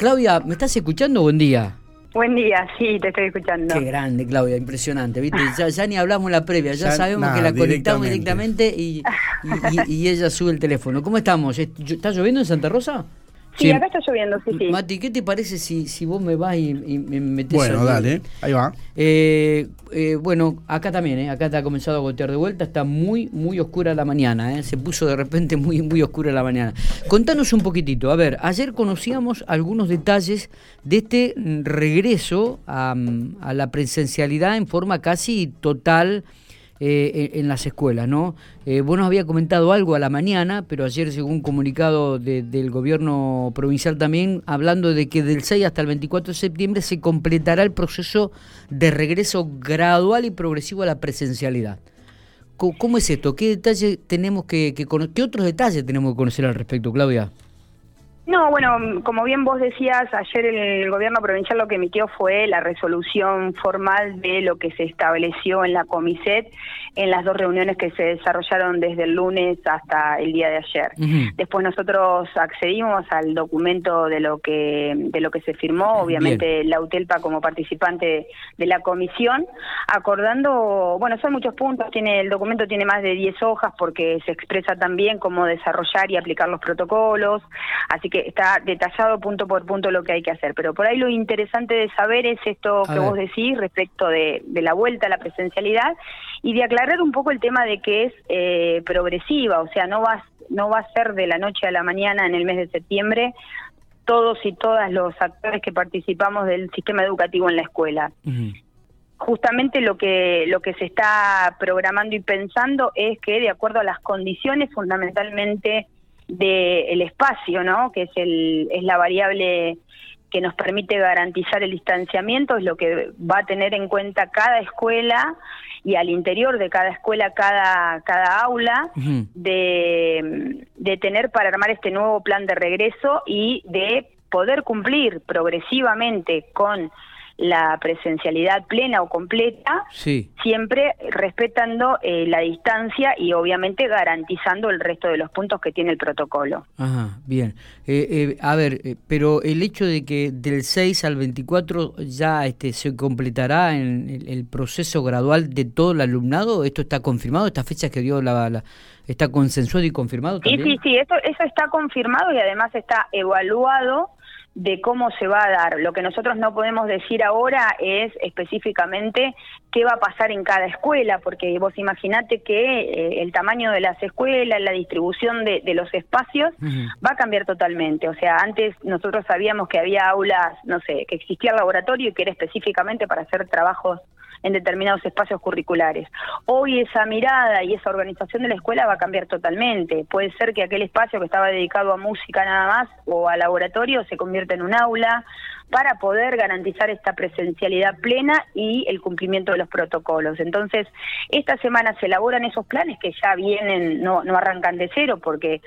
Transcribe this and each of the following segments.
Claudia, ¿me estás escuchando? Buen día. Buen día, sí, te estoy escuchando. Qué grande, Claudia, impresionante, ¿viste? Ya, ni hablamos en la previa, ya, sabemos que la conectamos directamente y, y, ella sube el teléfono. ¿Cómo estamos? ¿Está lloviendo en Santa Rosa? Sí, acá está lloviendo, sí, sí. Mati, ¿qué te parece si, si vos me vas y, me metes Bueno, dale, ahí va. Eh, eh, bueno, acá también, ¿eh? acá te ha comenzado a gotear de vuelta, está muy, muy oscura la mañana, ¿eh? se puso de repente muy, muy oscura la mañana. Contanos un poquitito, a ver, ayer conocíamos algunos detalles de este regreso a, a la presencialidad en forma casi total eh, en, las escuelas, ¿no? Eh, vos nos había comentado algo a la mañana, pero ayer según un comunicado del gobierno provincial también, hablando de que del 6 hasta el 24 de septiembre se completará el proceso de regreso gradual y progresivo a la presencialidad. ¿Cómo, es esto? ¿Qué detalles tenemos que, que ¿Qué otros detalles tenemos que conocer al respecto, Claudia? No, bueno, como bien vos decías, ayer el gobierno provincial lo que emitió fue la resolución formal de lo que se estableció en la Comiset en las dos reuniones que se desarrollaron desde el lunes hasta el día de ayer. Después nosotros accedimos al documento de lo que de lo que se firmó, obviamente la UTELPA como participante de la comisión, acordando, bueno, son muchos puntos, tiene el documento tiene más de 10 hojas porque se expresa también cómo desarrollar y aplicar los protocolos, así que está detallado punto por punto lo que hay que hacer. Pero por ahí lo interesante de saber es esto que vos decís respecto de, la vuelta a la presencialidad y de aclarar un poco el tema de que es eh, progresiva, o sea, no va, no va a ser de la noche a la mañana en el mes de septiembre todos y todas los actores que participamos del sistema educativo en la escuela. Justamente lo que lo que se está programando y pensando es que de acuerdo a las condiciones fundamentalmente del espacio, ¿no? Que es, el, es la variable que nos permite garantizar el distanciamiento, es lo que va a tener en cuenta cada escuela y al interior de cada escuela, cada, cada aula, de, de tener para armar este nuevo plan de regreso y de poder cumplir progresivamente con la presencialidad plena o completa, siempre respetando eh, la distancia y obviamente garantizando el resto de los puntos que tiene el protocolo. Ajá, bien. Eh, eh, a ver, pero el hecho de que del 6 al 24 ya este, se completará en el, proceso gradual de todo el alumnado, ¿esto está confirmado? ¿Esta fecha que dio la, está consensuado y confirmado? Sí, sí, sí, eso, eso está confirmado y además está evaluado de cómo se va a dar. Lo que nosotros no podemos decir ahora es específicamente qué va a pasar en cada escuela, porque vos imaginate que eh, el tamaño de las escuelas, la distribución de, los espacios va a cambiar totalmente. O sea, antes nosotros sabíamos que había aulas, no sé, que existía el laboratorio y que era específicamente para hacer trabajos en determinados espacios curriculares. Hoy esa mirada y esa organización de la escuela va a cambiar totalmente. Puede ser que aquel espacio que estaba dedicado a música nada más o a laboratorio se convierta en un aula para poder garantizar esta presencialidad plena y el cumplimiento de los protocolos. Entonces, esta semana se elaboran esos planes que ya vienen, no, no arrancan de cero porque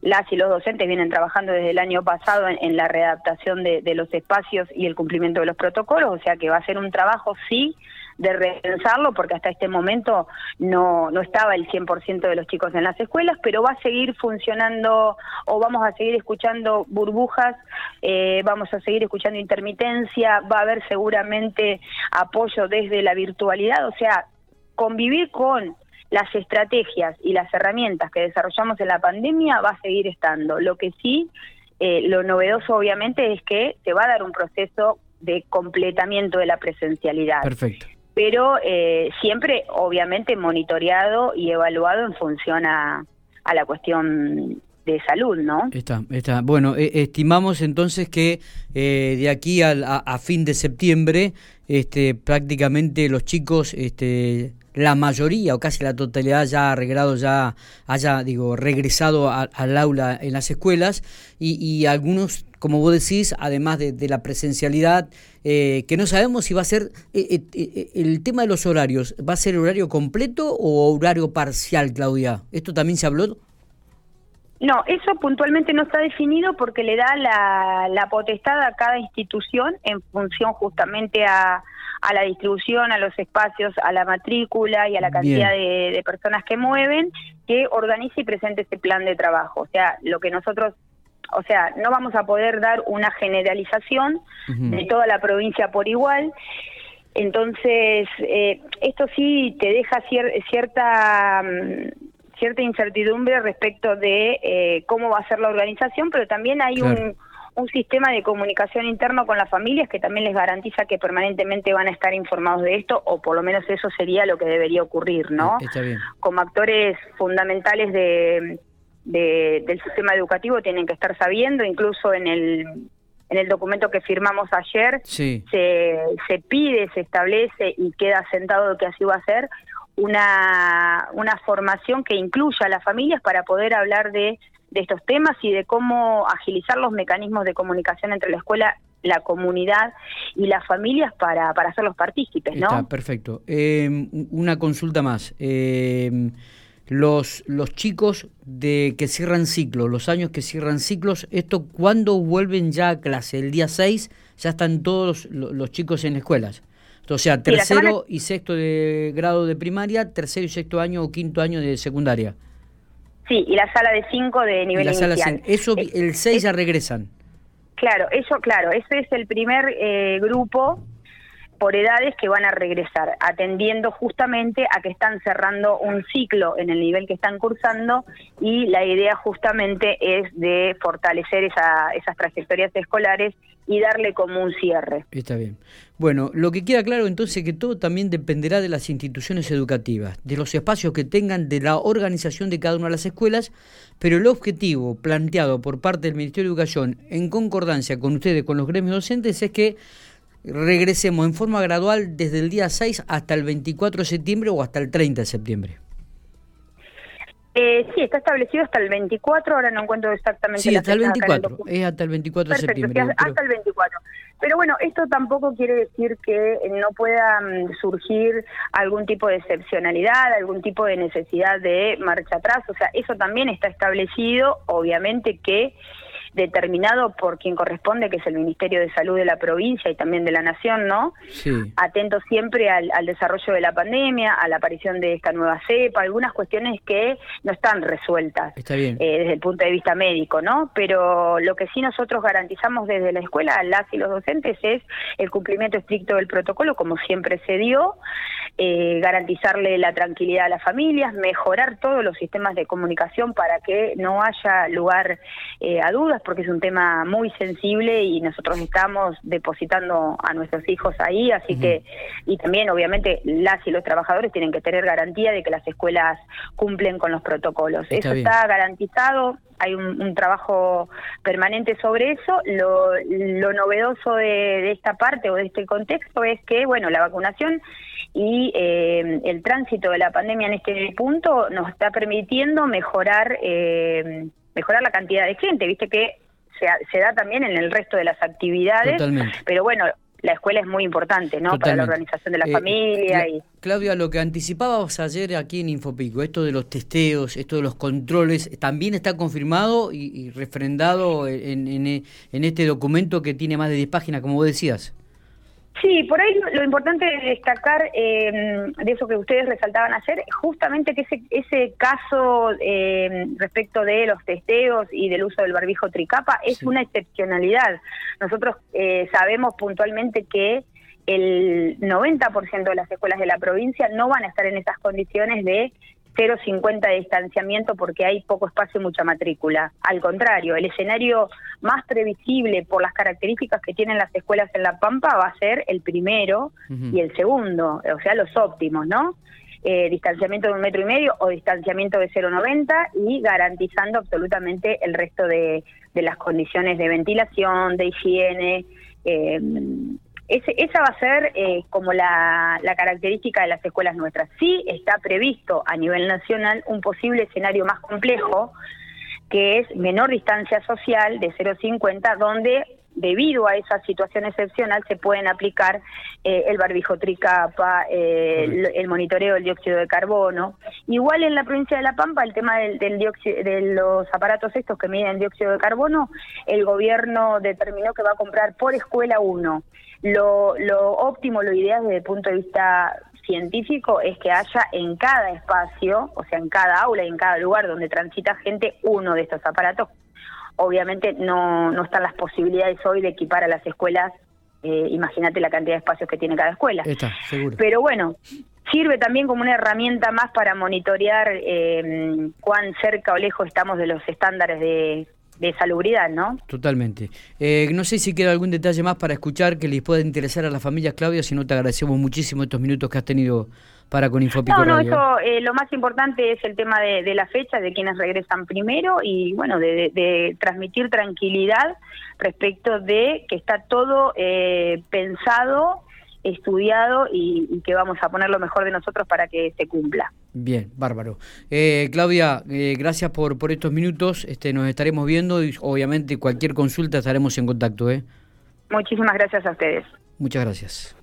las y los docentes vienen trabajando desde el año pasado en, la readaptación de, de, los espacios y el cumplimiento de los protocolos, o sea que va a ser un trabajo, sí, de repensarlo, porque hasta este momento no, no estaba el 100% de los chicos en las escuelas, pero va a seguir funcionando o vamos a seguir escuchando burbujas, eh, vamos a seguir escuchando intermitencia, va a haber seguramente apoyo desde la virtualidad, o sea, convivir con las estrategias y las herramientas que desarrollamos en la pandemia va a seguir estando. Lo que sí, eh, lo novedoso obviamente es que se va a dar un proceso de completamiento de la presencialidad. Perfecto pero eh, siempre obviamente monitoreado y evaluado en función a, la cuestión de salud, ¿no? Está, está. Bueno, eh, estimamos entonces que eh, de aquí a, a, fin de septiembre, este, prácticamente los chicos este, la mayoría o casi la totalidad ya arreglado, ya haya, digo, regresado al aula en las escuelas y, algunos, como vos decís, además de, la presencialidad, eh, que no sabemos si va a ser eh, eh, el tema de los horarios, ¿va a ser horario completo o horario parcial, Claudia? ¿Esto también se habló? No, eso puntualmente no está definido porque le da la, la potestad a cada institución en función justamente a, a la distribución, a los espacios, a la matrícula y a la cantidad de, personas que mueven, que organice y presente ese plan de trabajo. O sea, lo que nosotros o sea, no vamos a poder dar una generalización de toda la provincia por igual. Entonces, eh, esto sí te deja cierta mm, cierta incertidumbre respecto de eh, cómo va a ser la organización, pero también hay un, un sistema de comunicación interno con las familias que también les garantiza que permanentemente van a estar informados de esto, o por lo menos eso sería lo que debería ocurrir, ¿no? Como actores fundamentales de, del sistema educativo tienen que estar sabiendo, incluso en el en el documento que firmamos ayer se, se pide, se establece y queda sentado que así va a ser una, una formación que incluya a las familias para poder hablar de, de estos temas y de cómo agilizar los mecanismos de comunicación entre la escuela la comunidad y las familias para, para hacerlos partícipes, ¿no? Está perfecto. Eh, una consulta más. Eh, los, los chicos de que cierran ciclos, los años que cierran ciclos, ¿esto cuándo vuelven ya a clase? ¿El día 6 ya están todos los, chicos en escuelas? O sea, tercero y sexto de grado de primaria, tercero y sexto año o quinto año de secundaria. Sí, y la sala de 5 de nivel la inicial. Eso, el 6 ya regresan. Claro, eso, claro, ese es el primer eh, grupo por edades que van a regresar, atendiendo justamente a que están cerrando un ciclo en el nivel que están cursando y la idea justamente es de fortalecer esa, esas trayectorias escolares y darle como un cierre. Está bien. Bueno, lo que queda claro entonces es que todo también dependerá de las instituciones educativas, de los espacios que tengan, de la organización de cada una de las escuelas, pero el objetivo planteado por parte del Ministerio de Educación en concordancia con ustedes, con los gremios docentes, es que regresemos en forma gradual desde el día 6 hasta el 24 de septiembre o hasta el 30 de septiembre. Eh, sí, está establecido hasta el 24, ahora no encuentro exactamente Sí, hasta el 24, es hasta el 24 de septiembre. hasta el 24. Pero bueno, esto tampoco quiere decir que no pueda mm, surgir algún tipo de excepcionalidad, algún tipo de necesidad de marcha atrás, o sea, eso también está establecido, obviamente que determinado por quien corresponde, que es el Ministerio de Salud de la provincia y también de la Nación, ¿no? Sí. Atento siempre al, desarrollo de la pandemia, a la aparición de esta nueva cepa, algunas cuestiones que no están resueltas eh, desde el punto de vista médico, ¿no? Pero lo que sí nosotros garantizamos desde la escuela, las y los docentes, es el cumplimiento estricto del protocolo, como siempre se dio, eh, garantizarle la tranquilidad a las familias, mejorar todos los sistemas de comunicación para que no haya lugar eh, a dudas porque es un tema muy sensible y nosotros estamos depositando a nuestros hijos ahí, así que, y también obviamente las y los trabajadores tienen que tener garantía de que las escuelas cumplen con los protocolos. eso está garantizado, hay un, trabajo permanente sobre eso. Lo, lo novedoso de, esta parte o de este contexto es que, bueno, la vacunación y eh, el tránsito de la pandemia en este punto nos está permitiendo mejorar eh, mejorar la cantidad de gente, viste que se, da también en el resto de las actividades, pero bueno, la escuela es muy importante, ¿no? Para la organización de la eh, familia. y... Claudia, lo que anticipábamos ayer aquí en Infopico, esto de los testeos, esto de los controles, también está confirmado y, refrendado en, en, este documento que tiene más de 10 páginas, como vos decías. Sí, por ahí lo, importante es destacar eh, de eso que ustedes resaltaban ayer, justamente que ese, ese caso eh, respecto de los testeos y del uso del barbijo tricapa es una excepcionalidad. Nosotros eh, sabemos puntualmente que el 90% de las escuelas de la provincia no van a estar en esas condiciones de 0,50 de distanciamiento porque hay poco espacio y mucha matrícula. Al contrario, el escenario más previsible por las características que tienen las escuelas en La Pampa va a ser el primero y el segundo, o sea, los óptimos, ¿no? Eh, distanciamiento de un metro y medio o distanciamiento de 0,90 y garantizando absolutamente el resto de, de las condiciones de ventilación, de higiene, eh, esa va a ser eh, como la, característica de las escuelas nuestras. Sí está previsto a nivel nacional un posible escenario más complejo, que es menor distancia social de 0,50, donde debido a esa situación excepcional se pueden aplicar eh, el barbijo tricapa, eh, el, monitoreo del dióxido de carbono. Igual en la provincia de La Pampa, el tema del, del dióxido, de los aparatos estos que miden el dióxido de carbono, el gobierno determinó que va a comprar por escuela uno. Lo, lo óptimo, lo ideal desde el punto de vista científico es que haya en cada espacio, o sea, en cada aula y en cada lugar donde transita gente, uno de estos aparatos obviamente no, no están las posibilidades hoy de equipar a las escuelas. Eh, imagínate la cantidad de espacios que tiene cada escuela. Está, seguro. Pero bueno, sirve también como una herramienta más para monitorear eh, cuán cerca o lejos estamos de los estándares de, de salubridad, ¿no? Totalmente. Eh, no sé si queda algún detalle más para escuchar que les pueda interesar a las familias, Claudia, si no te agradecemos muchísimo estos minutos que has tenido para con Infopico No, no, Radio. eso eh, lo más importante es el tema de, de la fecha, de quienes regresan primero y bueno, de, de- de transmitir tranquilidad respecto de que está todo eh, pensado, estudiado y, y que vamos a poner lo mejor de nosotros para que se cumpla. Bien, bárbaro. Eh, Claudia, eh, gracias por, por estos minutos. Este, nos estaremos viendo y obviamente cualquier consulta estaremos en contacto. ¿eh? Muchísimas gracias a ustedes. Muchas gracias.